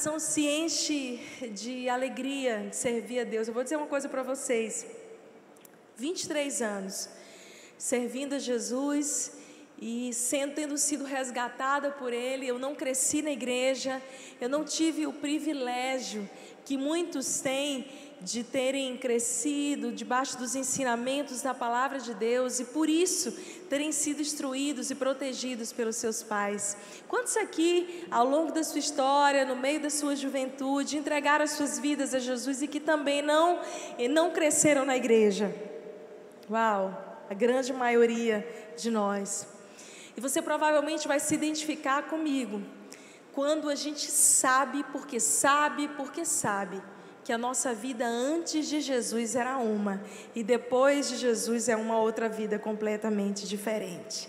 coração se enche de alegria de servir a Deus. Eu vou dizer uma coisa para vocês. 23 anos servindo a Jesus e sendo tendo sido resgatada por ele, eu não cresci na igreja, eu não tive o privilégio que muitos têm de terem crescido debaixo dos ensinamentos da palavra de Deus e por isso terem sido instruídos e protegidos pelos seus pais. Quantos aqui, ao longo da sua história, no meio da sua juventude, entregaram as suas vidas a Jesus e que também não não cresceram na igreja? Uau, a grande maioria de nós. E você provavelmente vai se identificar comigo quando a gente sabe, porque sabe, porque sabe, que a nossa vida antes de Jesus era uma e depois de Jesus é uma outra vida completamente diferente.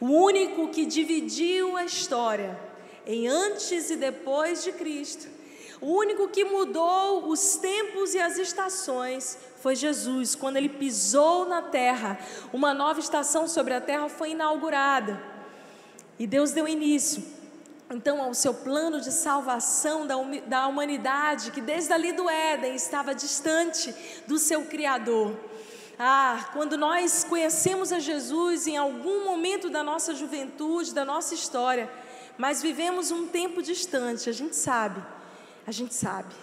O único que dividiu a história em antes e depois de Cristo, o único que mudou os tempos e as estações foi Jesus. Quando ele pisou na terra, uma nova estação sobre a terra foi inaugurada. E Deus deu início então ao seu plano de salvação da, da humanidade, que desde ali do Éden estava distante do seu Criador. Ah, quando nós conhecemos a Jesus em algum momento da nossa juventude, da nossa história, mas vivemos um tempo distante, a gente sabe, a gente sabe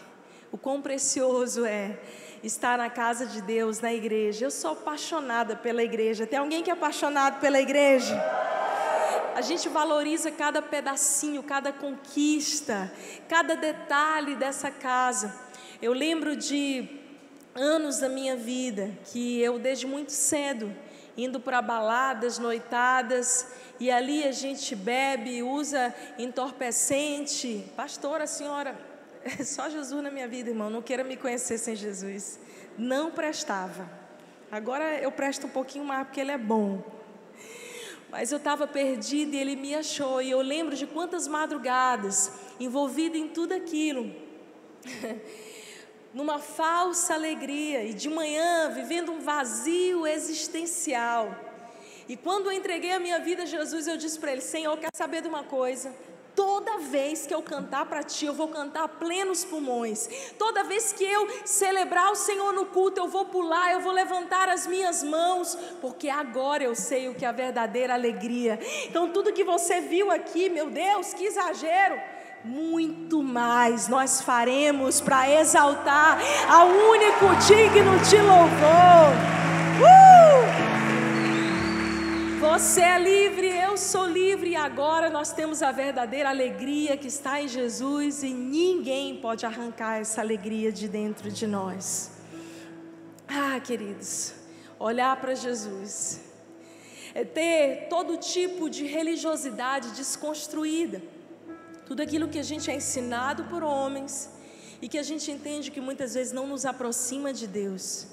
o quão precioso é estar na casa de Deus, na igreja. Eu sou apaixonada pela igreja. Tem alguém que é apaixonado pela igreja? A gente valoriza cada pedacinho, cada conquista, cada detalhe dessa casa. Eu lembro de anos da minha vida que eu, desde muito cedo, indo para baladas, noitadas, e ali a gente bebe, usa entorpecente. Pastora, senhora, é só Jesus na minha vida, irmão, não queira me conhecer sem Jesus. Não prestava. Agora eu presto um pouquinho mais porque ele é bom. Mas eu estava perdida e ele me achou. E eu lembro de quantas madrugadas envolvida em tudo aquilo. Numa falsa alegria e de manhã vivendo um vazio existencial. E quando eu entreguei a minha vida a Jesus, eu disse para ele: Senhor, quer saber de uma coisa? Toda vez que eu cantar para ti, eu vou cantar plenos pulmões. Toda vez que eu celebrar o Senhor no culto, eu vou pular, eu vou levantar as minhas mãos, porque agora eu sei o que é a verdadeira alegria. Então, tudo que você viu aqui, meu Deus, que exagero muito mais nós faremos para exaltar ao único digno de louvor. Uh! Você é livre, eu sou livre, e agora nós temos a verdadeira alegria que está em Jesus, e ninguém pode arrancar essa alegria de dentro de nós. Ah, queridos, olhar para Jesus é ter todo tipo de religiosidade desconstruída, tudo aquilo que a gente é ensinado por homens e que a gente entende que muitas vezes não nos aproxima de Deus,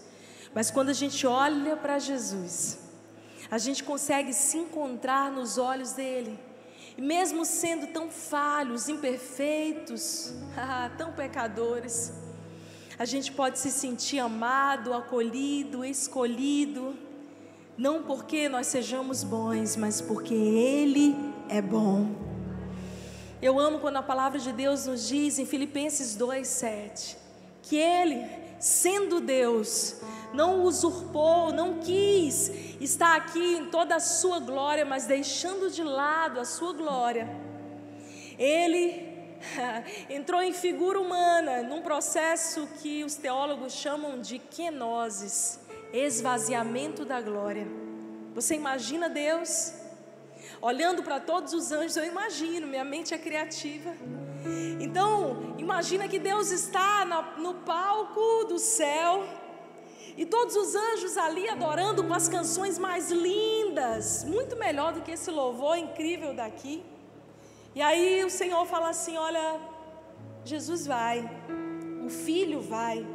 mas quando a gente olha para Jesus, a gente consegue se encontrar nos olhos dele. E mesmo sendo tão falhos, imperfeitos, tão pecadores, a gente pode se sentir amado, acolhido, escolhido, não porque nós sejamos bons, mas porque Ele é bom. Eu amo quando a palavra de Deus nos diz em Filipenses 2,7 que Ele, sendo Deus, não usurpou, não quis estar aqui em toda a sua glória, mas deixando de lado a sua glória. Ele entrou em figura humana, num processo que os teólogos chamam de kenosis, esvaziamento da glória. Você imagina Deus? Olhando para todos os anjos, eu imagino, minha mente é criativa. Então, imagina que Deus está no palco do céu, e todos os anjos ali adorando com as canções mais lindas, muito melhor do que esse louvor incrível daqui. E aí o Senhor fala assim: Olha, Jesus vai, o filho vai,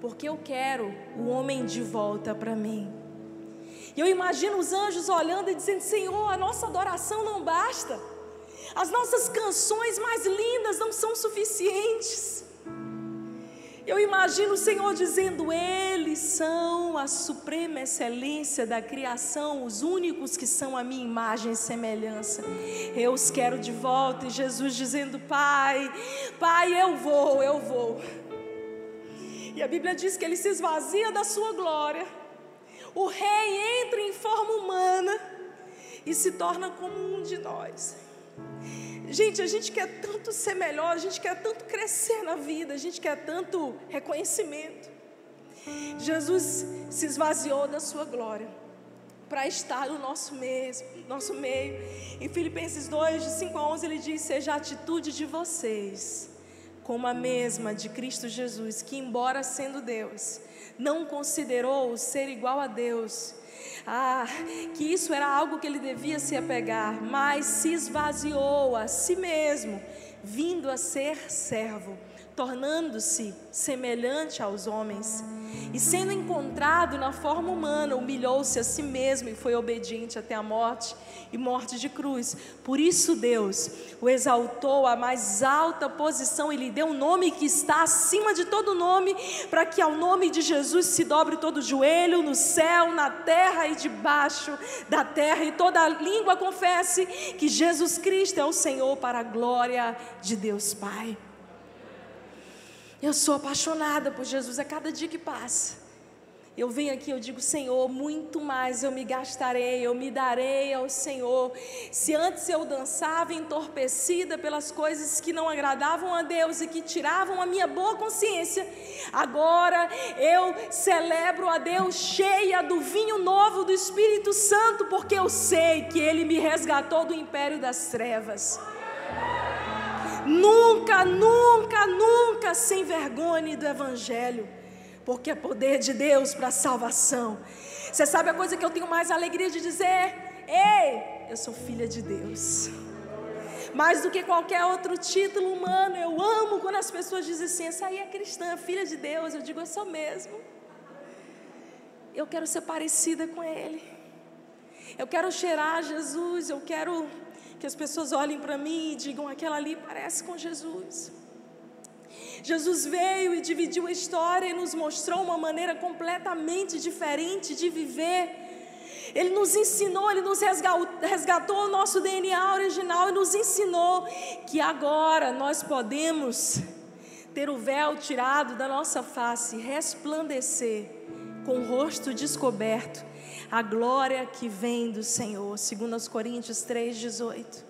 porque eu quero o homem de volta para mim. E eu imagino os anjos olhando e dizendo: Senhor, a nossa adoração não basta, as nossas canções mais lindas não são suficientes. Eu imagino o Senhor dizendo: Eles são a suprema excelência da criação, os únicos que são a minha imagem e semelhança. Eu os quero de volta. E Jesus dizendo: Pai, Pai, eu vou, eu vou. E a Bíblia diz que ele se esvazia da sua glória. O rei entra em forma humana e se torna como um de nós. Gente, a gente quer tanto ser melhor, a gente quer tanto crescer na vida, a gente quer tanto reconhecimento. Jesus se esvaziou da sua glória para estar no nosso meio, nosso meio. Em Filipenses 2, de 5 a 11, ele diz: Seja a atitude de vocês como a mesma de Cristo Jesus, que, embora sendo Deus, não considerou o ser igual a Deus. Ah, que isso era algo que ele devia se apegar, mas se esvaziou a si mesmo, vindo a ser servo tornando-se semelhante aos homens, e sendo encontrado na forma humana, humilhou-se a si mesmo e foi obediente até a morte e morte de cruz. Por isso Deus o exaltou à mais alta posição e lhe deu um nome que está acima de todo nome, para que ao nome de Jesus se dobre todo joelho no céu, na terra e debaixo da terra, e toda língua confesse que Jesus Cristo é o Senhor para a glória de Deus Pai. Eu sou apaixonada por Jesus a cada dia que passa. Eu venho aqui, eu digo, Senhor, muito mais eu me gastarei, eu me darei ao Senhor. Se antes eu dançava entorpecida pelas coisas que não agradavam a Deus e que tiravam a minha boa consciência, agora eu celebro a Deus cheia do vinho novo do Espírito Santo, porque eu sei que Ele me resgatou do império das trevas. Nunca, nunca, nunca sem vergonha do Evangelho, porque é poder de Deus para salvação. Você sabe a coisa que eu tenho mais alegria de dizer? Ei, eu sou filha de Deus. Mais do que qualquer outro título humano, eu amo quando as pessoas dizem assim: essa aí é cristã, filha de Deus. Eu digo, eu sou mesmo. Eu quero ser parecida com Ele. Eu quero cheirar Jesus, eu quero que as pessoas olhem para mim e digam: aquela ali parece com Jesus. Jesus veio e dividiu a história e nos mostrou uma maneira completamente diferente de viver. Ele nos ensinou, ele nos resgatou o nosso DNA original e nos ensinou que agora nós podemos ter o véu tirado da nossa face, resplandecer com o rosto descoberto a glória que vem do Senhor, segundo os Coríntios 3:18.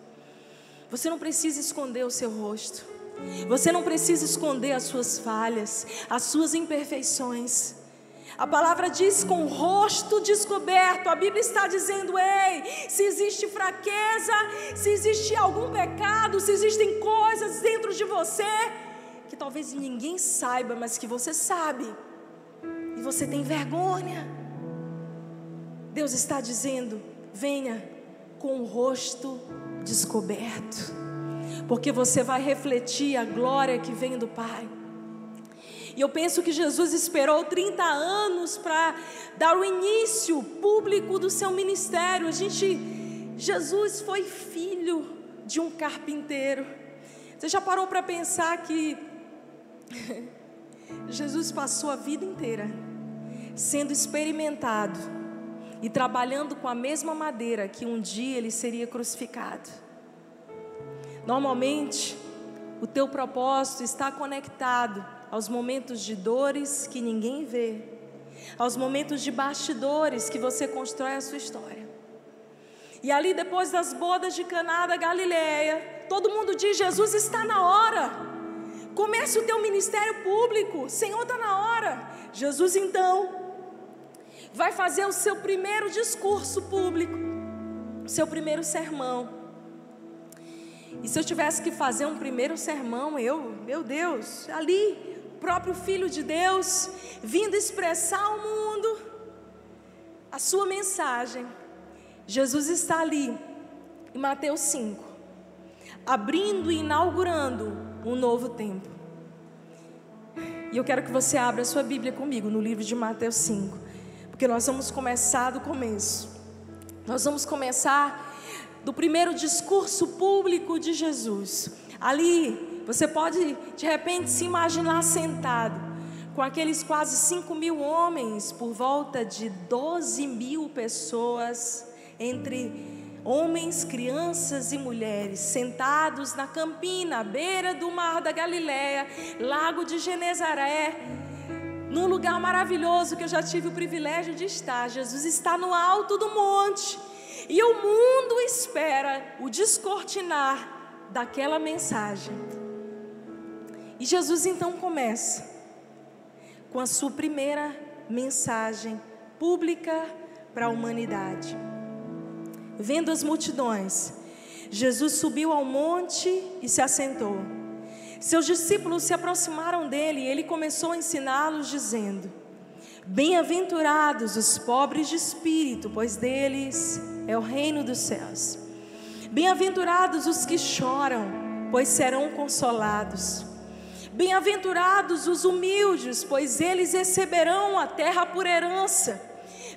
Você não precisa esconder o seu rosto. Você não precisa esconder as suas falhas, as suas imperfeições. A palavra diz com o rosto descoberto. A Bíblia está dizendo: ei, se existe fraqueza, se existe algum pecado, se existem coisas dentro de você que talvez ninguém saiba, mas que você sabe, você tem vergonha. Deus está dizendo: venha com o rosto descoberto, porque você vai refletir a glória que vem do Pai. E eu penso que Jesus esperou 30 anos para dar o início público do seu ministério. A gente, Jesus foi filho de um carpinteiro. Você já parou para pensar que Jesus passou a vida inteira sendo experimentado e trabalhando com a mesma madeira que um dia ele seria crucificado. Normalmente, o teu propósito está conectado aos momentos de dores que ninguém vê, aos momentos de bastidores que você constrói a sua história. E ali, depois das bodas de Caná da Galileia, todo mundo diz: Jesus está na hora. Comece o teu ministério público, Senhor está na hora. Jesus então vai fazer o seu primeiro discurso público, o seu primeiro sermão. E se eu tivesse que fazer um primeiro sermão, eu, meu Deus, ali, próprio Filho de Deus, vindo expressar ao mundo a sua mensagem. Jesus está ali, em Mateus 5, abrindo e inaugurando um novo tempo. E eu quero que você abra a sua Bíblia comigo no livro de Mateus 5 porque nós vamos começar do começo. Nós vamos começar do primeiro discurso público de Jesus. Ali, você pode de repente se imaginar sentado com aqueles quase 5 mil homens, por volta de 12 mil pessoas, entre homens, crianças e mulheres, sentados na campina, à beira do mar da Galileia, lago de Genezaré, num lugar maravilhoso que eu já tive o privilégio de estar. Jesus está no alto do monte e o mundo espera o descortinar daquela mensagem. E Jesus então começa com a sua primeira mensagem pública para a humanidade. Vendo as multidões, Jesus subiu ao monte e se assentou. Seus discípulos se aproximaram dele e ele começou a ensiná-los, dizendo: Bem-aventurados os pobres de espírito, pois deles é o reino dos céus. Bem-aventurados os que choram, pois serão consolados. Bem-aventurados os humildes, pois eles receberão a terra por herança.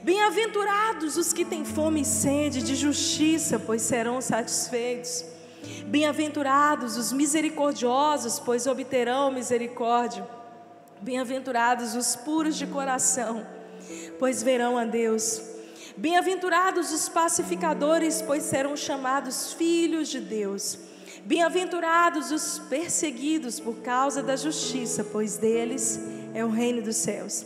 Bem-aventurados os que têm fome e sede de justiça, pois serão satisfeitos. Bem-aventurados os misericordiosos, pois obterão misericórdia. Bem-aventurados os puros de coração, pois verão a Deus. Bem-aventurados os pacificadores, pois serão chamados filhos de Deus. Bem-aventurados os perseguidos por causa da justiça, pois deles é o reino dos céus.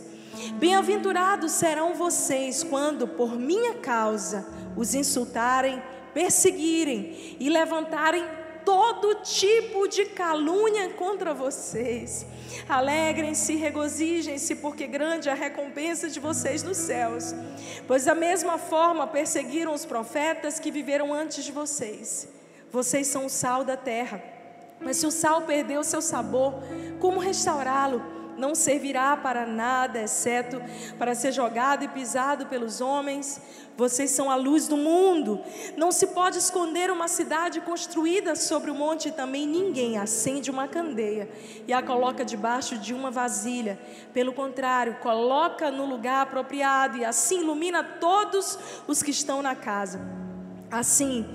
Bem-aventurados serão vocês quando, por minha causa, os insultarem, perseguirem e levantarem todo tipo de calúnia contra vocês. Alegrem-se, regozijem-se, porque grande é a recompensa de vocês nos céus. Pois da mesma forma perseguiram os profetas que viveram antes de vocês. Vocês são o sal da terra. Mas se o sal perdeu seu sabor, como restaurá-lo? Não servirá para nada, exceto para ser jogado e pisado pelos homens. Vocês são a luz do mundo. Não se pode esconder uma cidade construída sobre o monte, e também ninguém acende uma candeia e a coloca debaixo de uma vasilha. Pelo contrário, coloca no lugar apropriado e assim ilumina todos os que estão na casa. Assim,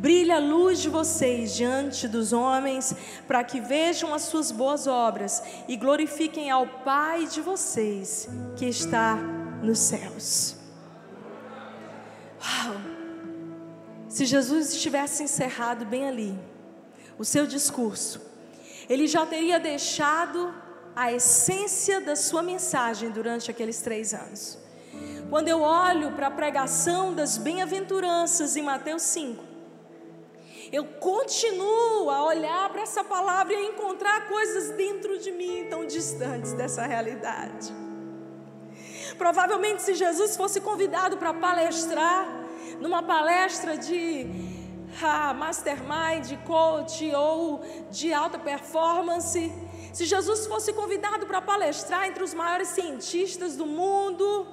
Brilha a luz de vocês diante dos homens, para que vejam as suas boas obras e glorifiquem ao Pai de vocês, que está nos céus. Uau! Se Jesus tivesse encerrado bem ali o seu discurso, ele já teria deixado a essência da sua mensagem durante aqueles três anos. Quando eu olho para a pregação das bem-aventuranças em Mateus 5, eu continuo a olhar para essa palavra e a encontrar coisas dentro de mim tão distantes dessa realidade. Provavelmente, se Jesus fosse convidado para palestrar, numa palestra de ah, mastermind, coach ou de alta performance, se Jesus fosse convidado para palestrar entre os maiores cientistas do mundo,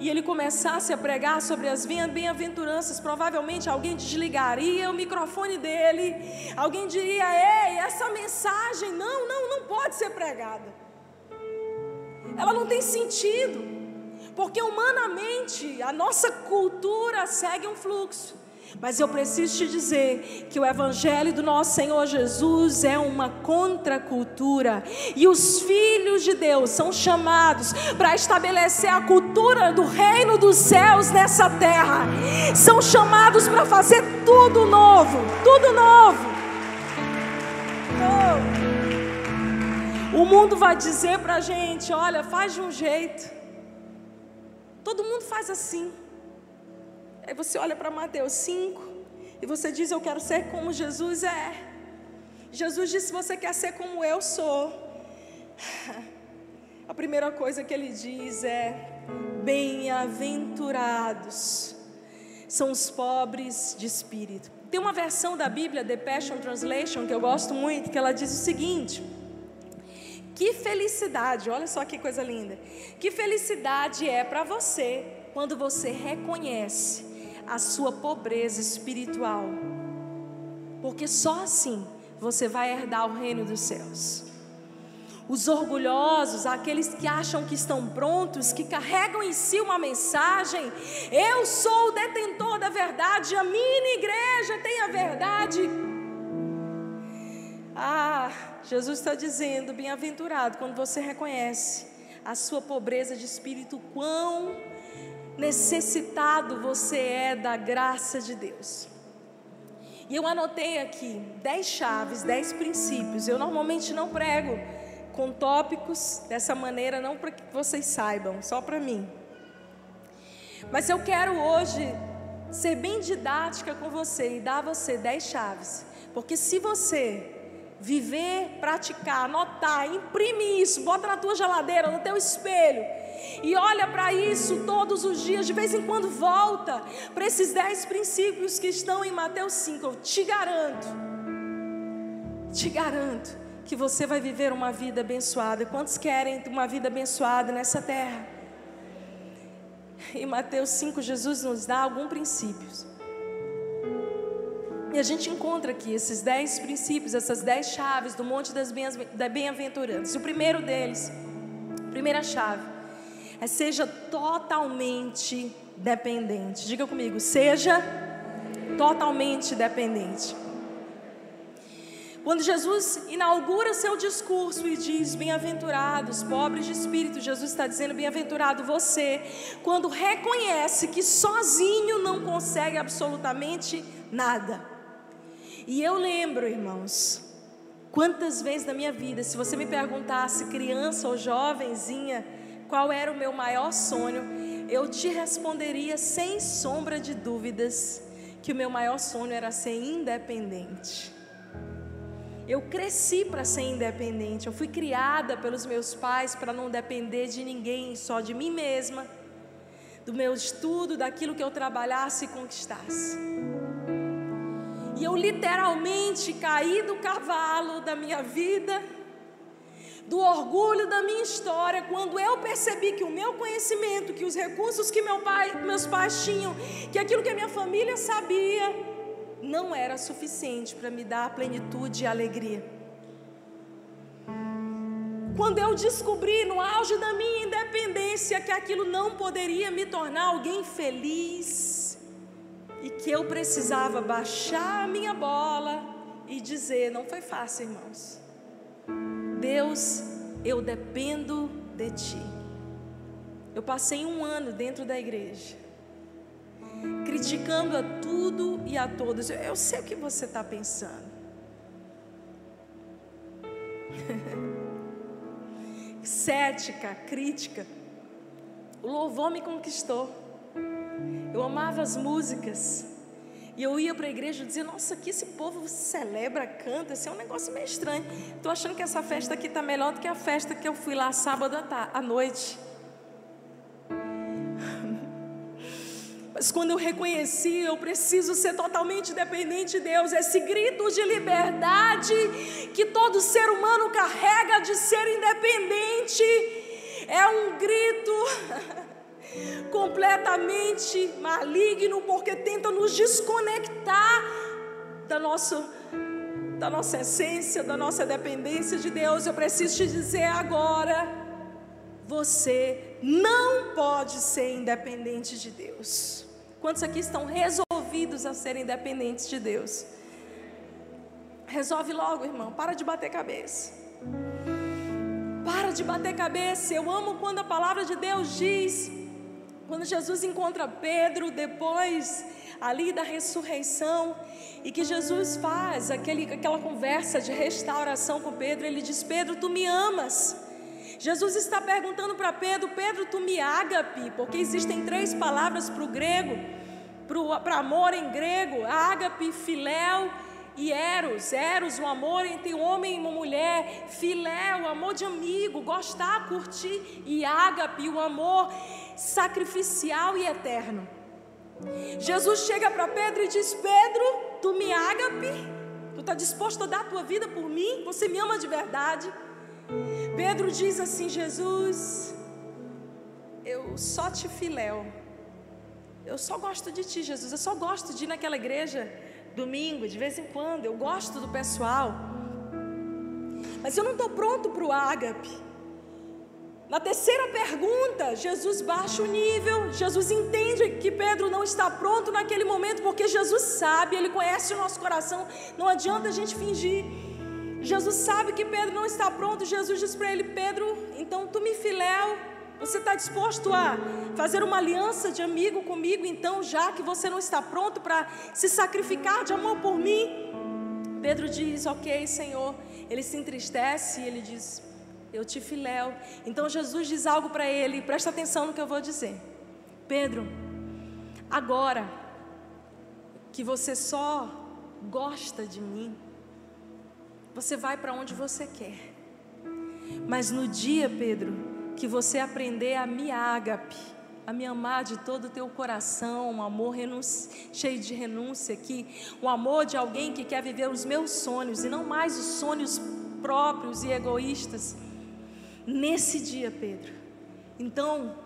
e ele começasse a pregar sobre as bem-aventuranças, provavelmente alguém desligaria o microfone dele, alguém diria: Ei, essa mensagem não, não, não pode ser pregada. Ela não tem sentido, porque humanamente a nossa cultura segue um fluxo. Mas eu preciso te dizer que o Evangelho do nosso Senhor Jesus é uma contracultura. E os filhos de Deus são chamados para estabelecer a cultura do reino dos céus nessa terra. São chamados para fazer tudo novo tudo novo. Oh. O mundo vai dizer para a gente: olha, faz de um jeito. Todo mundo faz assim. Aí você olha para Mateus 5 e você diz: Eu quero ser como Jesus é. Jesus disse: Você quer ser como eu sou. A primeira coisa que ele diz é: Bem-aventurados são os pobres de espírito. Tem uma versão da Bíblia, The Passion Translation, que eu gosto muito, que ela diz o seguinte: Que felicidade, olha só que coisa linda. Que felicidade é para você quando você reconhece a sua pobreza espiritual. Porque só assim você vai herdar o reino dos céus. Os orgulhosos, aqueles que acham que estão prontos, que carregam em si uma mensagem: eu sou o detentor da verdade, a minha igreja tem a verdade. Ah, Jesus está dizendo: bem-aventurado quando você reconhece a sua pobreza de espírito, quão necessitado você é da graça de Deus. E eu anotei aqui dez chaves, dez princípios. Eu normalmente não prego com tópicos dessa maneira, não para que vocês saibam, só para mim. Mas eu quero hoje ser bem didática com você e dar a você dez chaves. Porque se você viver, praticar, anotar, imprimir isso, bota na tua geladeira, no teu espelho e olha para isso todos os dias, de vez em quando volta para esses dez princípios que estão em Mateus 5. Eu te garanto, te garanto que você vai viver uma vida abençoada. Quantos querem uma vida abençoada nessa terra? Em Mateus 5, Jesus nos dá alguns princípios. E a gente encontra aqui esses dez princípios, essas dez chaves do Monte das Bem-aventuranças. O primeiro deles, primeira chave, é seja totalmente dependente. Diga comigo, seja totalmente dependente. Quando Jesus inaugura seu discurso e diz: Bem-aventurados, pobres de espírito, Jesus está dizendo: Bem-aventurado você, quando reconhece que sozinho não consegue absolutamente nada. E eu lembro, irmãos, quantas vezes na minha vida, se você me perguntasse, criança ou jovenzinha, qual era o meu maior sonho, eu te responderia sem sombra de dúvidas que o meu maior sonho era ser independente. Eu cresci para ser independente. Eu fui criada pelos meus pais para não depender de ninguém, só de mim mesma, do meu estudo, daquilo que eu trabalhasse e conquistasse. E eu literalmente caí do cavalo da minha vida, do orgulho da minha história, quando eu percebi que o meu conhecimento, que os recursos que meu pai, meus pais tinham, que aquilo que a minha família sabia, não era suficiente para me dar plenitude e alegria. Quando eu descobri no auge da minha independência que aquilo não poderia me tornar alguém feliz e que eu precisava baixar a minha bola e dizer: não foi fácil, irmãos. Deus, eu dependo de Ti. Eu passei um ano dentro da igreja criticando a tudo e a todos. Eu sei o que você está pensando. Cética, crítica. O louvor me conquistou. Eu amava as músicas. E eu ia para a igreja e dizia: Nossa, aqui esse povo celebra, canta. Isso é um negócio meio estranho. Estou achando que essa festa aqui está melhor do que a festa que eu fui lá sábado à noite. Mas quando eu reconheci, eu preciso ser totalmente dependente de Deus, esse grito de liberdade que todo ser humano carrega de ser independente, é um grito completamente maligno, porque tenta nos desconectar da nossa, da nossa essência, da nossa dependência de Deus. Eu preciso te dizer agora: você não pode ser independente de Deus. Quantos aqui estão resolvidos a serem dependentes de Deus? Resolve logo, irmão. Para de bater cabeça. Para de bater cabeça. Eu amo quando a palavra de Deus diz, quando Jesus encontra Pedro depois ali da ressurreição, e que Jesus faz aquele, aquela conversa de restauração com Pedro, ele diz: Pedro, tu me amas. Jesus está perguntando para Pedro: Pedro, tu me ágape, porque existem três palavras para o grego, para amor em grego: ágape, filéu e eros. Eros, o amor entre homem e mulher. Filé, o amor de amigo, gostar, curtir. E ágape, o amor sacrificial e eterno. Jesus chega para Pedro e diz: Pedro, tu me ágape, tu está disposto a dar a tua vida por mim? Você me ama de verdade? Pedro diz assim: Jesus, eu só te filéu. Eu só gosto de ti, Jesus. Eu só gosto de ir naquela igreja domingo, de vez em quando. Eu gosto do pessoal. Mas eu não estou pronto para o ágape. Na terceira pergunta, Jesus baixa o nível. Jesus entende que Pedro não está pronto naquele momento, porque Jesus sabe, ele conhece o nosso coração. Não adianta a gente fingir. Jesus sabe que Pedro não está pronto. Jesus diz para ele: Pedro, então tu me filéu. Você está disposto a fazer uma aliança de amigo comigo, então, já que você não está pronto para se sacrificar de amor por mim? Pedro diz: Ok, Senhor. Ele se entristece e ele diz: Eu te filéu. Então Jesus diz algo para ele, presta atenção no que eu vou dizer. Pedro, agora que você só gosta de mim, você vai para onde você quer. Mas no dia, Pedro, que você aprender a me ágape, a me amar de todo o teu coração, um amor cheio de renúncia aqui, um amor de alguém que quer viver os meus sonhos e não mais os sonhos próprios e egoístas. Nesse dia, Pedro, então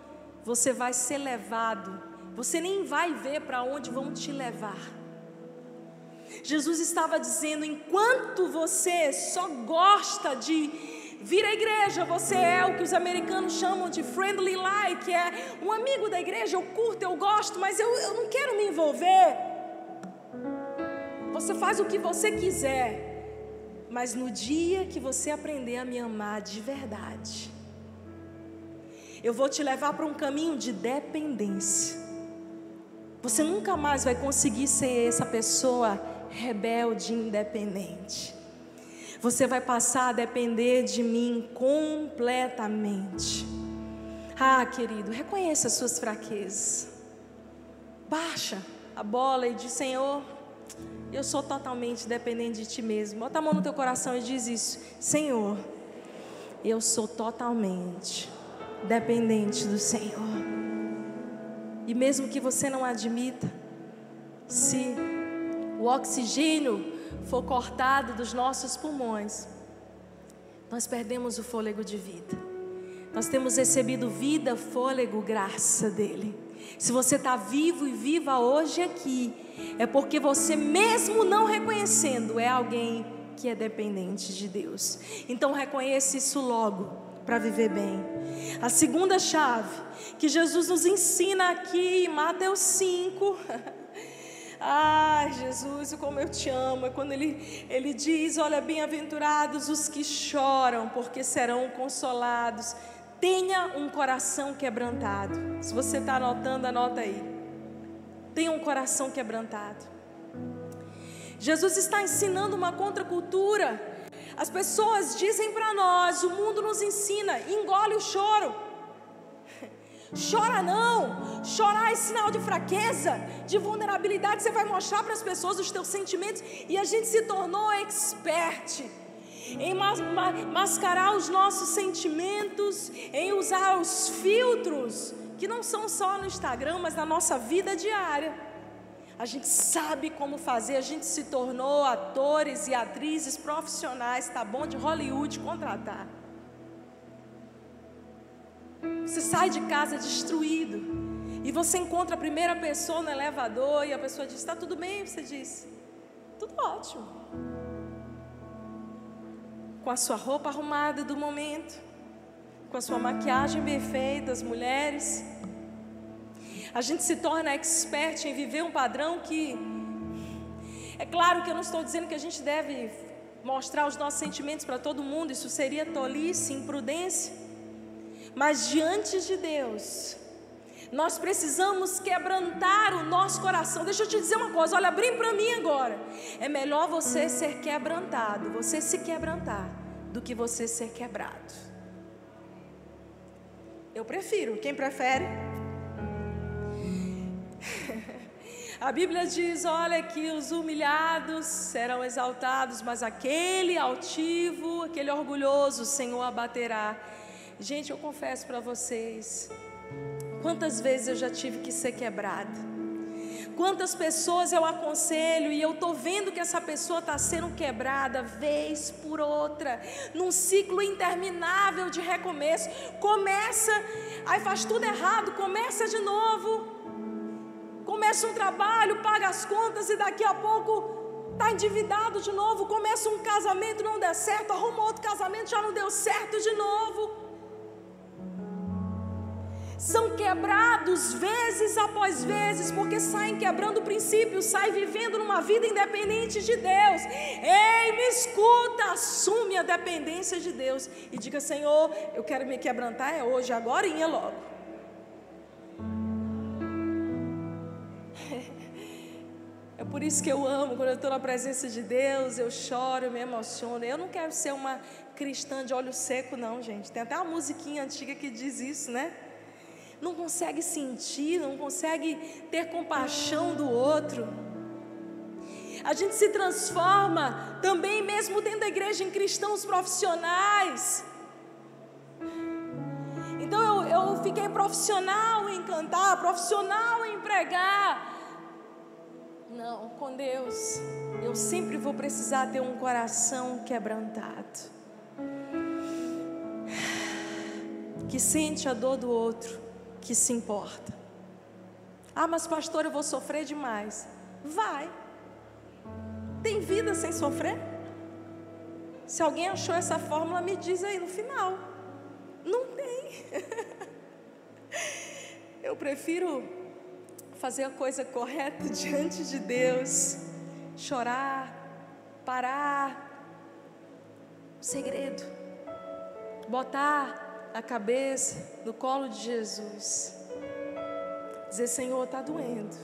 você vai ser levado, você nem vai ver para onde vão te levar. Jesus estava dizendo: enquanto você só gosta de vir à igreja, você é o que os americanos chamam de friendly like, é um amigo da igreja, eu curto, eu gosto, mas eu, eu não quero me envolver. Você faz o que você quiser, mas no dia que você aprender a me amar de verdade, eu vou te levar para um caminho de dependência. Você nunca mais vai conseguir ser essa pessoa rebelde, independente. Você vai passar a depender de mim completamente. Ah, querido, reconheça as suas fraquezas. Baixa a bola e diz: Senhor, eu sou totalmente dependente de Ti mesmo. Bota a mão no teu coração e diz isso: Senhor, eu sou totalmente dependente do Senhor. E mesmo que você não admita, se o oxigênio for cortado dos nossos pulmões, nós perdemos o fôlego de vida. Nós temos recebido vida, fôlego, graça dele. Se você está vivo e viva hoje aqui, é porque você, mesmo não reconhecendo, é alguém que é dependente de Deus. Então reconheça isso logo para viver bem. A segunda chave que Jesus nos ensina aqui em Mateus 5 Ai, Jesus, como eu te amo. É quando ele, ele diz: Olha, bem-aventurados os que choram, porque serão consolados. Tenha um coração quebrantado. Se você está anotando, anota aí. Tenha um coração quebrantado. Jesus está ensinando uma contracultura. As pessoas dizem para nós, o mundo nos ensina, engole o choro. Chora não. Chorar é sinal de fraqueza, de vulnerabilidade. Você vai mostrar para as pessoas os teus sentimentos e a gente se tornou expert em mascarar os nossos sentimentos, em usar os filtros que não são só no Instagram, mas na nossa vida diária. A gente sabe como fazer, a gente se tornou atores e atrizes profissionais, tá bom? De Hollywood contratar. Você sai de casa destruído. E você encontra a primeira pessoa no elevador e a pessoa diz: Está tudo bem? Você diz: Tudo ótimo. Com a sua roupa arrumada do momento, com a sua maquiagem bem feita, as mulheres. A gente se torna expert em viver um padrão que. É claro que eu não estou dizendo que a gente deve mostrar os nossos sentimentos para todo mundo, isso seria tolice, imprudência. Mas diante de Deus, nós precisamos quebrantar o nosso coração. Deixa eu te dizer uma coisa, olha bem para mim agora. É melhor você ser quebrantado, você se quebrantar, do que você ser quebrado. Eu prefiro. Quem prefere? A Bíblia diz: olha, que os humilhados serão exaltados, mas aquele altivo, aquele orgulhoso, o Senhor abaterá. Gente, eu confesso para vocês, quantas vezes eu já tive que ser quebrada. Quantas pessoas eu aconselho e eu estou vendo que essa pessoa está sendo quebrada vez por outra, num ciclo interminável de recomeço. Começa, aí faz tudo errado, começa de novo. Começa um trabalho, paga as contas e daqui a pouco está endividado de novo. Começa um casamento, não dá certo, arruma outro casamento, já não deu certo de novo. São quebrados vezes após vezes, porque saem quebrando princípios, saem vivendo numa vida independente de Deus. Ei, me escuta, assume a dependência de Deus e diga: Senhor, eu quero me quebrantar, é hoje, agora e logo. É por isso que eu amo, quando eu estou na presença de Deus, eu choro, eu me emociono. Eu não quero ser uma cristã de olho seco, não, gente. Tem até uma musiquinha antiga que diz isso, né? Não consegue sentir, não consegue ter compaixão do outro. A gente se transforma também, mesmo dentro da igreja, em cristãos profissionais. Então eu, eu fiquei profissional em cantar, profissional em pregar não, com Deus, eu sempre vou precisar ter um coração quebrantado, que sente a dor do outro, que se importa. Ah, mas pastor, eu vou sofrer demais. Vai. Tem vida sem sofrer? Se alguém achou essa fórmula, me diz aí no final. Não tem. eu prefiro fazer a coisa correta diante de Deus, chorar, parar. Segredo, botar a cabeça no colo de Jesus, dizer: Senhor, está doendo.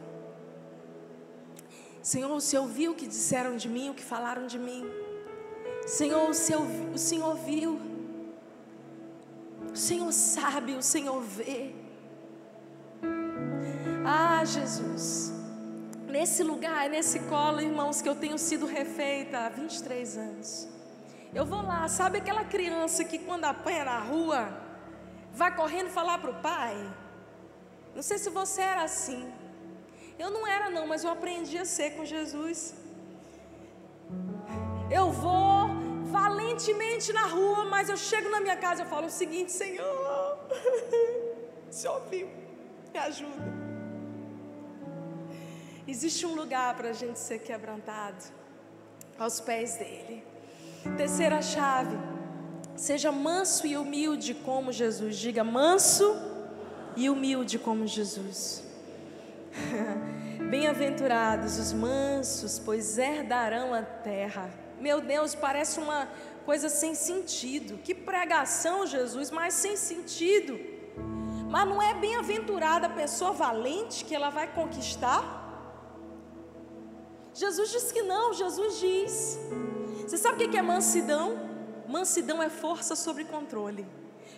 Senhor, o Senhor viu o que disseram de mim, o que falaram de mim. Senhor, o Senhor, o Senhor viu. O Senhor sabe, o Senhor vê. Ah, Jesus. Nesse lugar, nesse colo, irmãos, que eu tenho sido refeita há 23 anos. Eu vou lá, sabe aquela criança que quando apanha na rua, vai correndo falar para o pai? Não sei se você era assim. Eu não era não, mas eu aprendi a ser com Jesus. Eu vou valentemente na rua, mas eu chego na minha casa e falo o seguinte, Senhor, se ouviu, me ajuda. Existe um lugar para a gente ser quebrantado aos pés dele. Terceira chave, seja manso e humilde como Jesus. Diga manso e humilde como Jesus. Bem-aventurados os mansos, pois herdarão a terra. Meu Deus, parece uma coisa sem sentido. Que pregação, Jesus, mas sem sentido. Mas não é bem-aventurada a pessoa valente que ela vai conquistar? Jesus diz que não, Jesus diz. Você sabe o que é mansidão? Mansidão é força sobre controle.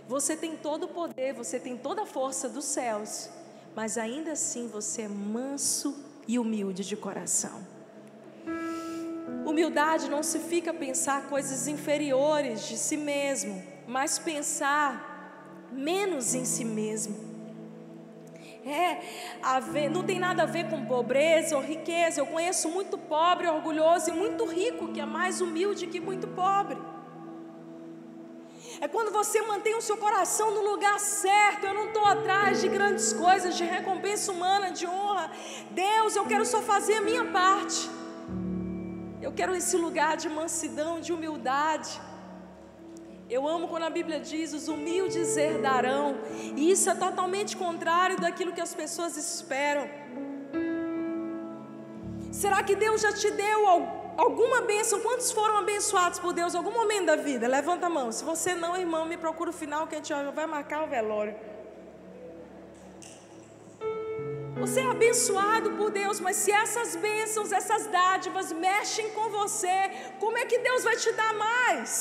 Você tem todo o poder, você tem toda a força dos céus, mas ainda assim você é manso e humilde de coração. Humildade não se fica a pensar coisas inferiores de si mesmo, mas pensar menos em si mesmo. É, ver, não tem nada a ver com pobreza ou riqueza. Eu conheço muito pobre, orgulhoso e muito rico, que é mais humilde que muito pobre. É quando você mantém o seu coração no lugar certo. Eu não estou atrás de grandes coisas, de recompensa humana, de honra. Deus, eu quero só fazer a minha parte. Eu quero esse lugar de mansidão, de humildade. Eu amo quando a Bíblia diz: os humildes herdarão. E isso é totalmente contrário daquilo que as pessoas esperam. Será que Deus já te deu alguma bênção? Quantos foram abençoados por Deus em algum momento da vida? Levanta a mão. Se você não, irmão, me procura o final que a gente vai marcar o velório. Você é abençoado por Deus, mas se essas bênçãos, essas dádivas mexem com você, como é que Deus vai te dar mais?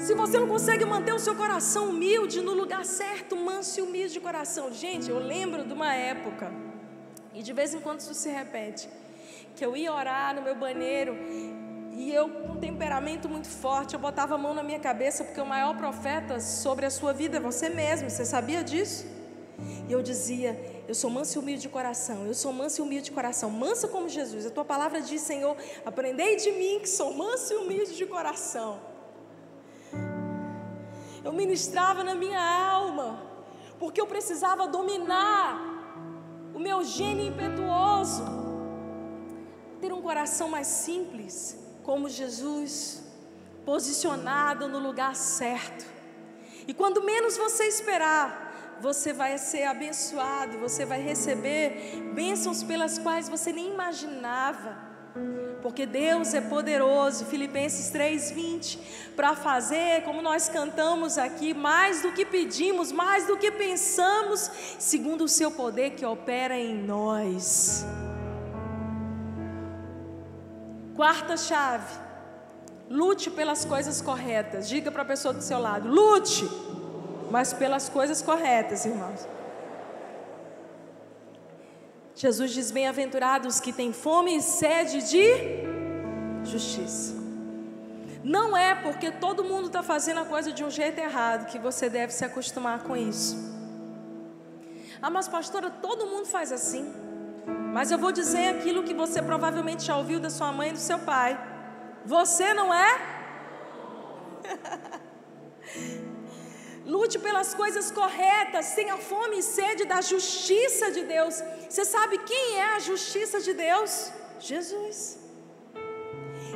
Se você não consegue manter o seu coração humilde no lugar certo, manso e humilde de coração. Gente, eu lembro de uma época, e de vez em quando isso se repete, que eu ia orar no meu banheiro e eu, com um temperamento muito forte, eu botava a mão na minha cabeça, porque o maior profeta sobre a sua vida é você mesmo. Você sabia disso? E eu dizia: Eu sou manso e humilde de coração. Eu sou manso e humilde de coração. Mansa como Jesus. A tua palavra diz, Senhor: Aprendei de mim que sou manso e humilde de coração eu ministrava na minha alma, porque eu precisava dominar o meu gênio impetuoso, ter um coração mais simples, como Jesus, posicionado no lugar certo. E quando menos você esperar, você vai ser abençoado, você vai receber bênçãos pelas quais você nem imaginava porque Deus é poderoso, Filipenses 3:20, para fazer, como nós cantamos aqui, mais do que pedimos, mais do que pensamos, segundo o seu poder que opera em nós. Quarta chave: lute pelas coisas corretas. Diga para a pessoa do seu lado: lute, mas pelas coisas corretas, irmãos. Jesus diz: Bem-aventurados que têm fome e sede de justiça. Não é porque todo mundo está fazendo a coisa de um jeito errado que você deve se acostumar com isso. Ah, mas pastora, todo mundo faz assim. Mas eu vou dizer aquilo que você provavelmente já ouviu da sua mãe e do seu pai. Você não é? Lute pelas coisas corretas, tenha fome e sede da justiça de Deus. Você sabe quem é a justiça de Deus? Jesus.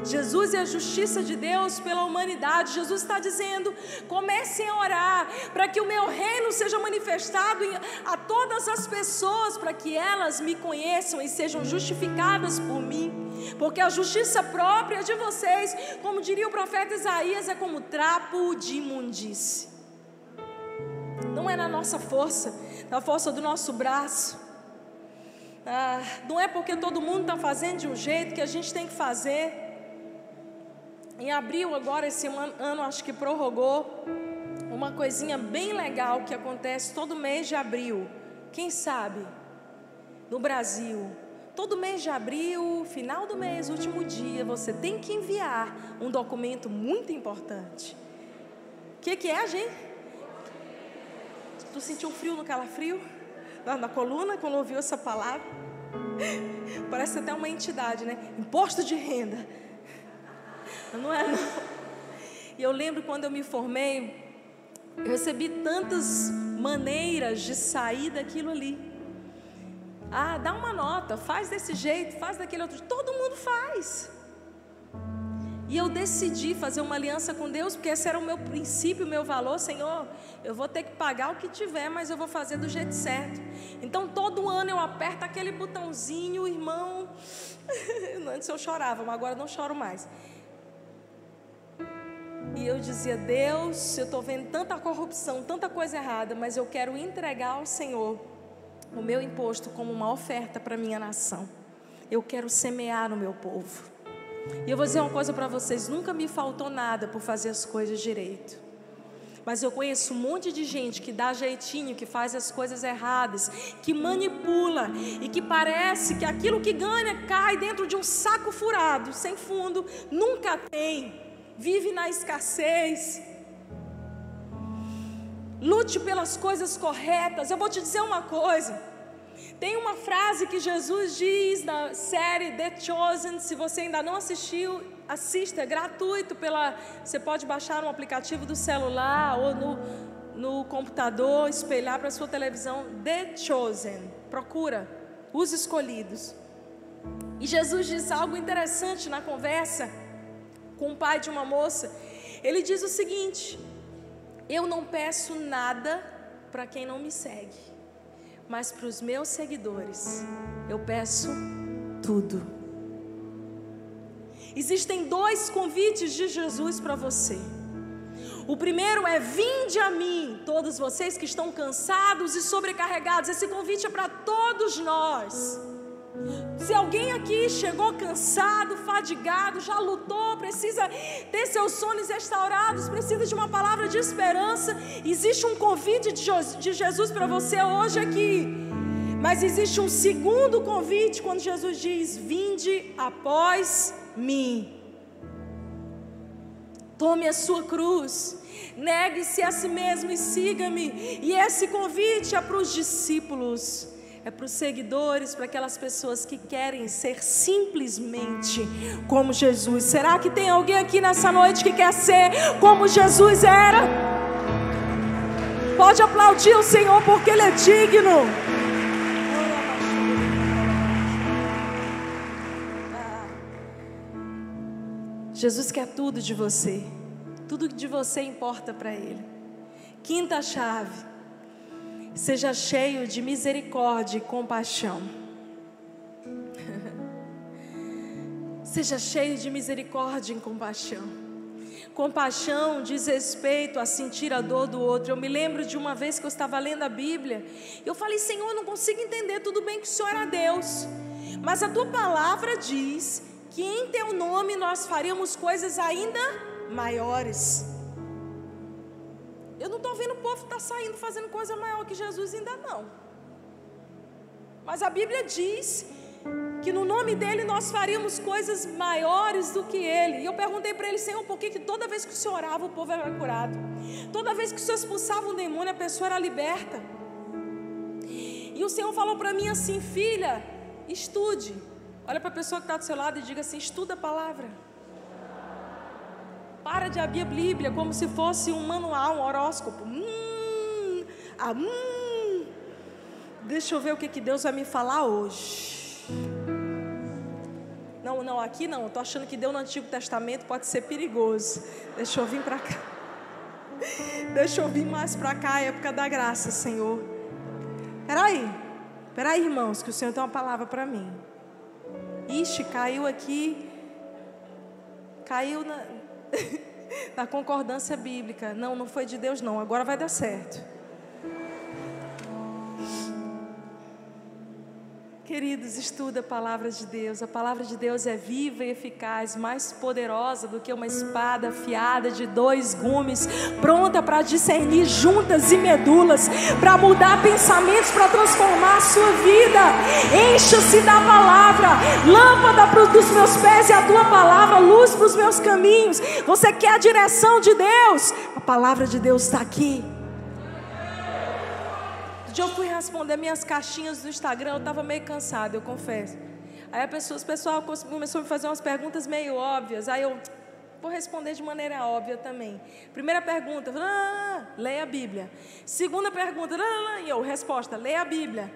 Jesus é a justiça de Deus pela humanidade. Jesus está dizendo: comecem a orar para que o meu reino seja manifestado a todas as pessoas, para que elas me conheçam e sejam justificadas por mim. Porque a justiça própria de vocês, como diria o profeta Isaías, é como trapo de imundície. Não é na nossa força, na força do nosso braço. Ah, não é porque todo mundo está fazendo de um jeito que a gente tem que fazer. Em abril, agora, esse ano, acho que prorrogou uma coisinha bem legal que acontece todo mês de abril. Quem sabe? No Brasil. Todo mês de abril, final do mês, último dia, você tem que enviar um documento muito importante. O que, que é, gente? Tu sentiu um frio no calafrio? Na, na coluna, quando ouviu essa palavra? Parece até uma entidade, né? Imposto de renda. Não é, não. E eu lembro quando eu me formei, eu recebi tantas maneiras de sair daquilo ali. Ah, dá uma nota, faz desse jeito, faz daquele outro. Todo mundo faz. E eu decidi fazer uma aliança com Deus, porque esse era o meu princípio, o meu valor, Senhor. Eu vou ter que pagar o que tiver, mas eu vou fazer do jeito certo. Então todo ano eu aperto aquele botãozinho, irmão. Antes eu chorava, mas agora não choro mais. E eu dizia: Deus, eu estou vendo tanta corrupção, tanta coisa errada, mas eu quero entregar ao Senhor o meu imposto como uma oferta para minha nação. Eu quero semear no meu povo. E eu vou dizer uma coisa para vocês: nunca me faltou nada por fazer as coisas direito. Mas eu conheço um monte de gente que dá jeitinho, que faz as coisas erradas, que manipula e que parece que aquilo que ganha cai dentro de um saco furado, sem fundo, nunca tem, vive na escassez. Lute pelas coisas corretas. Eu vou te dizer uma coisa. Tem uma frase que Jesus diz na série The Chosen. Se você ainda não assistiu, assista, é gratuito. Pela, você pode baixar no aplicativo do celular ou no, no computador, espelhar para a sua televisão. The Chosen. Procura, os escolhidos. E Jesus diz algo interessante na conversa com o pai de uma moça. Ele diz o seguinte: Eu não peço nada para quem não me segue mas para os meus seguidores eu peço tudo. Existem dois convites de Jesus para você. O primeiro é: vinde a mim, todos vocês que estão cansados e sobrecarregados. Esse convite é para todos nós. Se alguém aqui chegou cansado, fadigado, já lutou, precisa ter seus sonhos restaurados, precisa de uma palavra de esperança, existe um convite de Jesus para você hoje aqui. Mas existe um segundo convite quando Jesus diz: Vinde após mim. Tome a sua cruz, negue-se a si mesmo e siga-me. E esse convite é para os discípulos é para os seguidores, para aquelas pessoas que querem ser simplesmente como Jesus. Será que tem alguém aqui nessa noite que quer ser como Jesus era? Pode aplaudir o Senhor porque Ele é digno. Jesus quer tudo de você, tudo de você importa para Ele. Quinta chave. Seja cheio de misericórdia e compaixão. Seja cheio de misericórdia e compaixão. Compaixão diz respeito a sentir a dor do outro. Eu me lembro de uma vez que eu estava lendo a Bíblia. Eu falei, Senhor, eu não consigo entender. Tudo bem que o Senhor é Deus. Mas a tua palavra diz que em teu nome nós faríamos coisas ainda maiores. Eu não estou vendo o povo estar tá saindo fazendo coisa maior que Jesus ainda não. Mas a Bíblia diz que no nome dele nós faríamos coisas maiores do que ele. E eu perguntei para ele, Senhor, por que, que toda vez que o Senhor orava o povo era curado? Toda vez que o Senhor expulsava um demônio a pessoa era liberta. E o Senhor falou para mim assim, filha, estude. Olha para a pessoa que está do seu lado e diga assim: estuda a palavra. Para de abrir a Bíblia como se fosse um manual, um horóscopo. Hum, ah, hum. Deixa eu ver o que, que Deus vai me falar hoje. Não, não, aqui não. Estou achando que deu no Antigo Testamento pode ser perigoso. Deixa eu vir para cá. Deixa eu vir mais para cá, época da graça, Senhor. Peraí, peraí, irmãos, que o Senhor tem uma palavra para mim. Ixi, caiu aqui. Caiu na, na concordância bíblica. Não, não foi de Deus, não. Agora vai dar certo. Queridos, estuda a palavra de Deus. A palavra de Deus é viva e eficaz, mais poderosa do que uma espada afiada de dois gumes, pronta para discernir juntas e medulas, para mudar pensamentos, para transformar a sua vida. Encha-se da palavra, lâmpada para os meus pés e a tua palavra, luz para os meus caminhos. Você quer a direção de Deus? A palavra de Deus está aqui dia eu fui responder minhas caixinhas do Instagram, eu estava meio cansada, eu confesso. Aí a pessoa, o pessoal começou a me fazer umas perguntas meio óbvias. Aí eu vou responder de maneira óbvia também. Primeira pergunta, ah, leia a Bíblia. Segunda pergunta, ah, e eu, resposta, leia a Bíblia.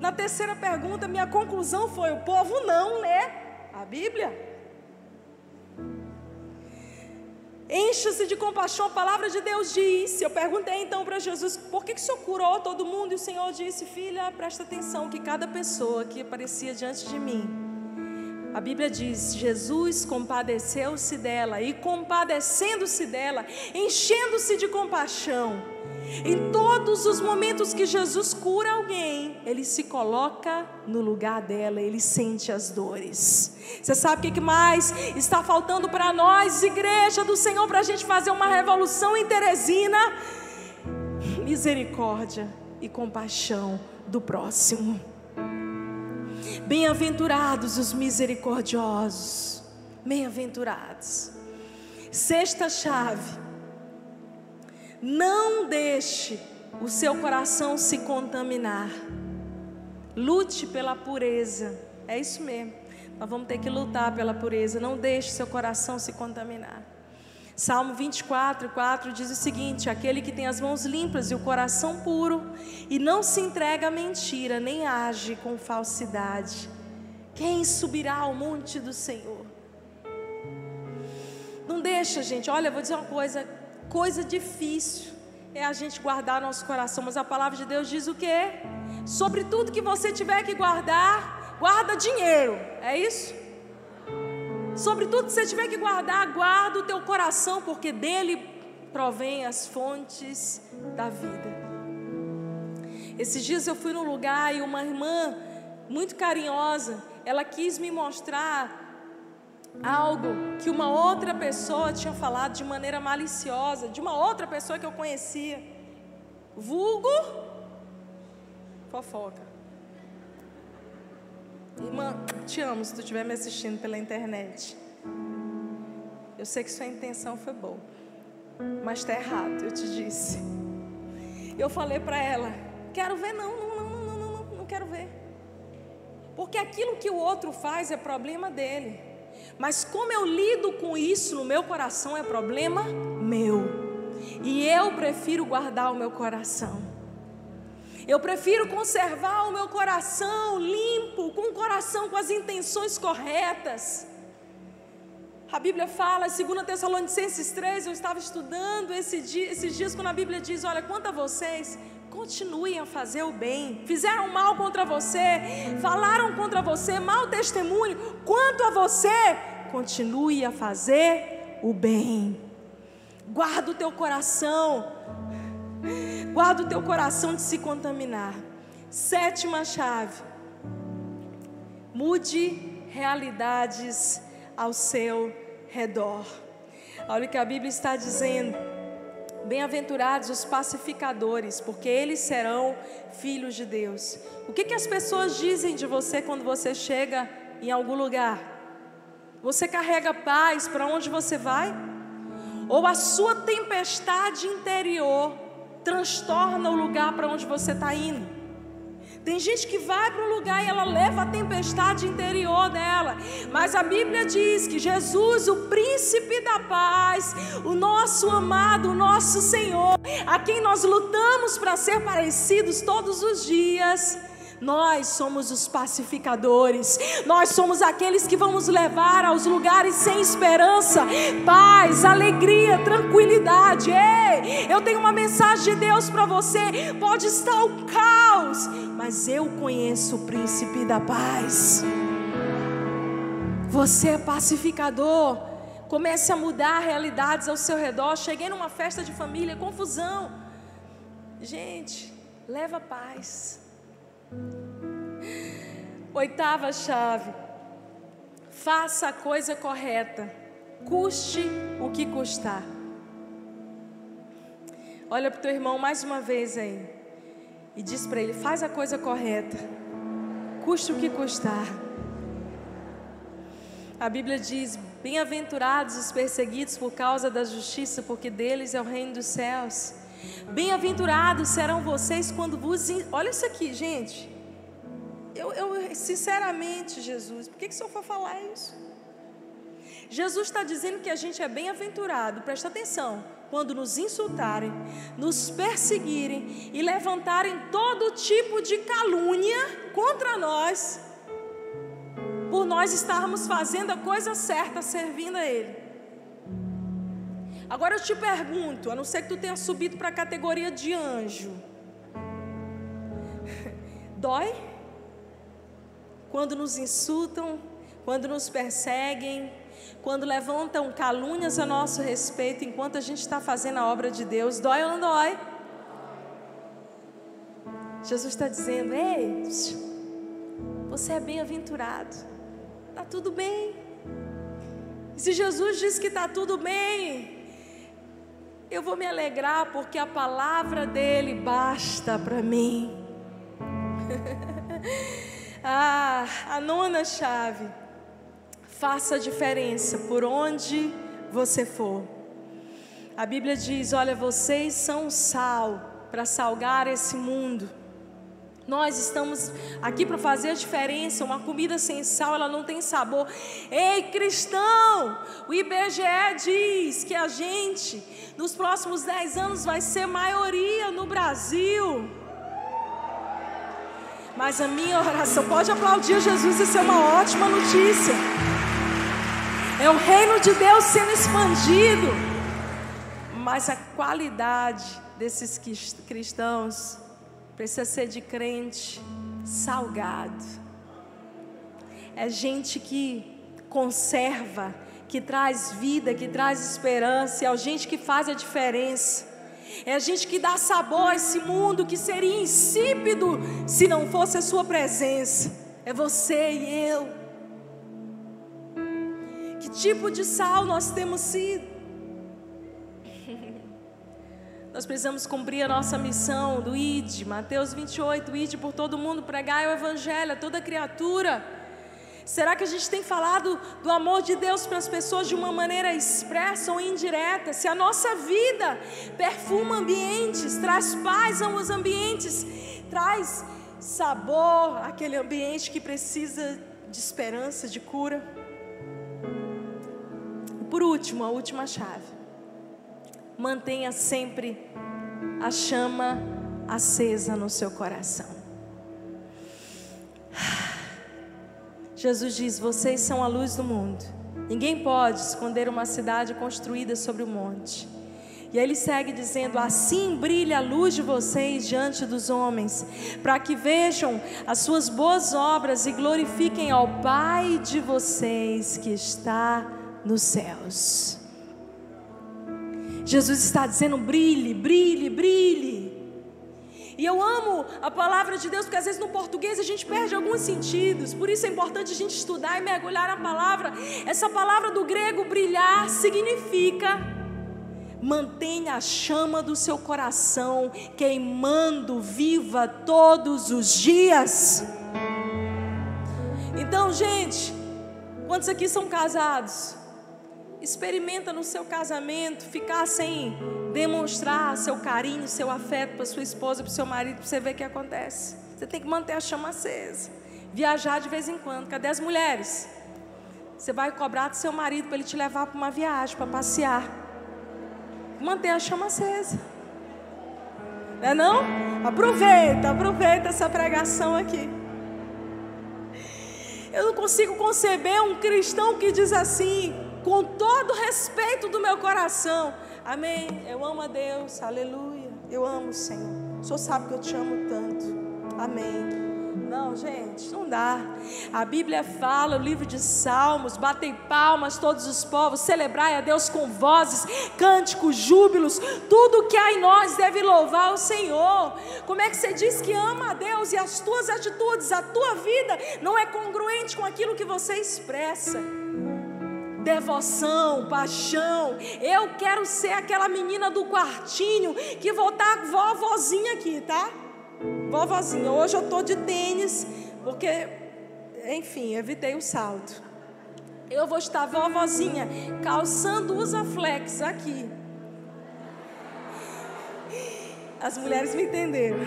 Na terceira pergunta, minha conclusão foi: o povo não lê a Bíblia. Encha-se de compaixão, a palavra de Deus disse. Eu perguntei então para Jesus, por que, que o Senhor curou todo mundo? E o Senhor disse, filha, presta atenção, que cada pessoa que aparecia diante de mim, a Bíblia diz: Jesus compadeceu-se dela, e compadecendo-se dela, enchendo-se de compaixão, em todos os momentos que Jesus cura alguém, ele se coloca no lugar dela, ele sente as dores. Você sabe o que mais está faltando para nós, igreja do Senhor, para a gente fazer uma revolução em Teresina? Misericórdia e compaixão do próximo. Bem-aventurados os misericordiosos, bem-aventurados. Sexta chave não deixe o seu coração se contaminar. Lute pela pureza. É isso mesmo. Nós vamos ter que lutar pela pureza. Não deixe seu coração se contaminar. Salmo 24, 4 diz o seguinte: Aquele que tem as mãos limpas e o coração puro, e não se entrega à mentira, nem age com falsidade. Quem subirá ao monte do Senhor? Não deixa, gente. Olha, eu vou dizer uma coisa coisa difícil é a gente guardar nosso coração, mas a palavra de Deus diz o quê? Sobre tudo que você tiver que guardar, guarda dinheiro, é isso? Sobre tudo que você tiver que guardar, guarda o teu coração, porque dele provém as fontes da vida. Esses dias eu fui num lugar e uma irmã muito carinhosa, ela quis me mostrar algo que uma outra pessoa tinha falado de maneira maliciosa, de uma outra pessoa que eu conhecia. Vulgo fofoca. Irmã, te amo se tu estiver me assistindo pela internet. Eu sei que sua intenção foi boa, mas está errado, eu te disse. Eu falei para ela: quero ver, não, não, não, não, não, não, não quero ver. Porque aquilo que o outro faz é problema dele. Mas como eu lido com isso no meu coração é problema meu. E eu prefiro guardar o meu coração. Eu prefiro conservar o meu coração limpo, com o coração com as intenções corretas. A Bíblia fala, 2 Tessalonicenses 3, eu estava estudando esse dia, esses dias quando a Bíblia diz: Olha, quanto a vocês, continuem a fazer o bem. Fizeram mal contra você, falaram contra você, mau testemunho. Quanto a você, continue a fazer o bem. Guarda o teu coração, guarda o teu coração de se contaminar. Sétima chave: mude realidades ao seu redor. Olha o que a Bíblia está dizendo. Bem-aventurados os pacificadores, porque eles serão filhos de Deus. O que, que as pessoas dizem de você quando você chega em algum lugar? Você carrega paz para onde você vai? Ou a sua tempestade interior transtorna o lugar para onde você está indo? Tem gente que vai para um lugar e ela leva a tempestade interior dela. Mas a Bíblia diz que Jesus, o príncipe da paz, o nosso amado, o nosso Senhor, a quem nós lutamos para ser parecidos todos os dias, nós somos os pacificadores, nós somos aqueles que vamos levar aos lugares sem esperança, paz, alegria, tranquilidade. Ei, eu tenho uma mensagem de Deus para você. Pode estar o caos, mas eu conheço o príncipe da paz. Você é pacificador. Comece a mudar realidades ao seu redor. Cheguei numa festa de família, confusão. Gente, leva paz. Oitava chave. Faça a coisa correta, custe o que custar. Olha para o teu irmão mais uma vez aí e diz para ele: faz a coisa correta, custe o que custar. A Bíblia diz: Bem-aventurados os perseguidos por causa da justiça, porque deles é o reino dos céus. Bem-aventurados serão vocês quando vos. Olha isso aqui, gente. Eu, eu sinceramente, Jesus, por que, que o Senhor foi falar isso? Jesus está dizendo que a gente é bem-aventurado, presta atenção, quando nos insultarem, nos perseguirem e levantarem todo tipo de calúnia contra nós, por nós estarmos fazendo a coisa certa, servindo a Ele. Agora eu te pergunto, a não ser que tu tenha subido para a categoria de anjo, dói? Quando nos insultam, quando nos perseguem, quando levantam calúnias a nosso respeito enquanto a gente está fazendo a obra de Deus, dói ou não dói? Jesus está dizendo: Ei, você é bem-aventurado, está tudo bem. E se Jesus diz que está tudo bem, eu vou me alegrar porque a palavra dele basta para mim. ah, a nona chave. Faça a diferença por onde você for. A Bíblia diz: Olha, vocês são sal para salgar esse mundo. Nós estamos aqui para fazer a diferença. Uma comida sem sal, ela não tem sabor. Ei, cristão, o IBGE diz que a gente, nos próximos 10 anos, vai ser maioria no Brasil. Mas a minha oração, pode aplaudir Jesus, isso é uma ótima notícia. É o reino de Deus sendo expandido. Mas a qualidade desses cristãos Precisa ser de crente salgado. É gente que conserva, que traz vida, que traz esperança. É gente que faz a diferença. É a gente que dá sabor a esse mundo que seria insípido se não fosse a Sua presença. É você e eu. Que tipo de sal nós temos sido? Nós precisamos cumprir a nossa missão do ID, Mateus 28, ID por todo mundo, pregar o Evangelho a toda criatura. Será que a gente tem falado do amor de Deus para as pessoas de uma maneira expressa ou indireta? Se a nossa vida perfuma ambientes, traz paz aos ambientes, traz sabor àquele ambiente que precisa de esperança, de cura. Por último, a última chave mantenha sempre a chama acesa no seu coração. Jesus diz: Vocês são a luz do mundo. Ninguém pode esconder uma cidade construída sobre o monte. E aí ele segue dizendo: Assim brilha a luz de vocês diante dos homens, para que vejam as suas boas obras e glorifiquem ao Pai de vocês que está nos céus. Jesus está dizendo: brilhe, brilhe, brilhe. E eu amo a palavra de Deus, porque às vezes no português a gente perde alguns sentidos, por isso é importante a gente estudar e mergulhar na palavra. Essa palavra do grego brilhar significa mantenha a chama do seu coração queimando viva todos os dias. Então, gente, quantos aqui são casados? Experimenta no seu casamento ficar sem demonstrar seu carinho, seu afeto para sua esposa, para seu marido, para você ver o que acontece. Você tem que manter a chama acesa. Viajar de vez em quando. Cadê as mulheres? Você vai cobrar do seu marido para ele te levar para uma viagem, para passear manter a chama acesa. Não é não? Aproveita, aproveita essa pregação aqui. Eu não consigo conceber um cristão que diz assim, com todo respeito do meu coração. Amém. Eu amo a Deus. Aleluia. Eu amo o Senhor. O Senhor sabe que eu te amo tanto. Amém. Não, gente, não dá. A Bíblia fala, o livro de Salmos, batem palmas todos os povos, celebrai a Deus com vozes, cânticos, júbilos, tudo que há em nós deve louvar o Senhor. Como é que você diz que ama a Deus e as tuas atitudes, a tua vida não é congruente com aquilo que você expressa? Devoção, paixão. Eu quero ser aquela menina do quartinho que vou estar vovozinha aqui, tá? Vovozinha, hoje eu estou de tênis, porque, enfim, evitei o salto. Eu vou estar vovozinha, calçando usa flex aqui. As mulheres me entenderam.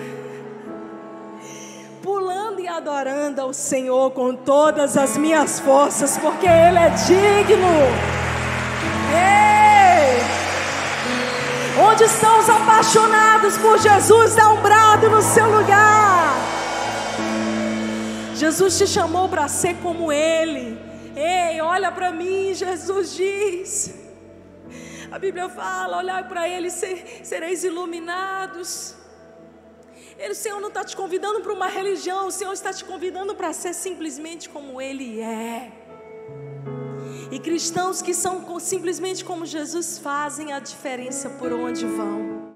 Pulando e adorando ao Senhor com todas as minhas forças, porque Ele é digno. Ei! Onde estão os apaixonados por Jesus? Dá um brado no seu lugar. Jesus te chamou para ser como Ele. Ei, olha para mim, Jesus diz. A Bíblia fala: olhar para Ele, ser, sereis iluminados. Ele, o Senhor não está te convidando para uma religião, o Senhor está te convidando para ser simplesmente como Ele é. E cristãos que são simplesmente como Jesus fazem a diferença por onde vão.